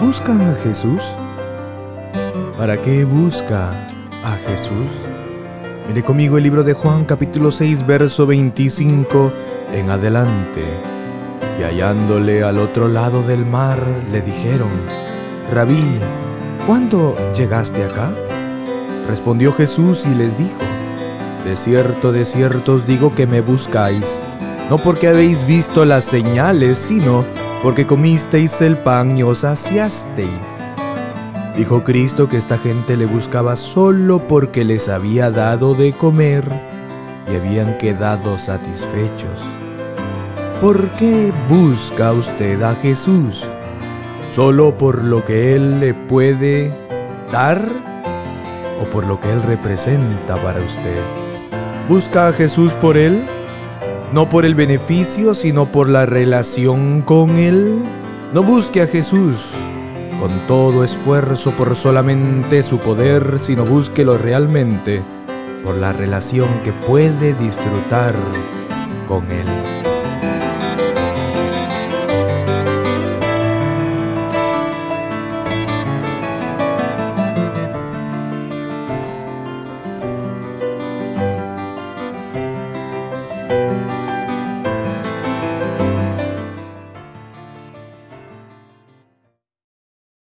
¿Busca a Jesús? ¿Para qué busca a Jesús? Mire conmigo el libro de Juan capítulo 6 verso 25 en adelante. Y hallándole al otro lado del mar, le dijeron, Rabí, ¿cuándo llegaste acá? Respondió Jesús y les dijo, De cierto, de cierto os digo que me buscáis, no porque habéis visto las señales, sino porque comisteis el pan y os saciasteis. Dijo Cristo que esta gente le buscaba solo porque les había dado de comer y habían quedado satisfechos. ¿Por qué busca usted a Jesús? ¿Solo por lo que Él le puede dar o por lo que Él representa para usted? ¿Busca a Jesús por Él? No por el beneficio, sino por la relación con Él. No busque a Jesús con todo esfuerzo por solamente su poder, sino búsquelo realmente por la relación que puede disfrutar con Él.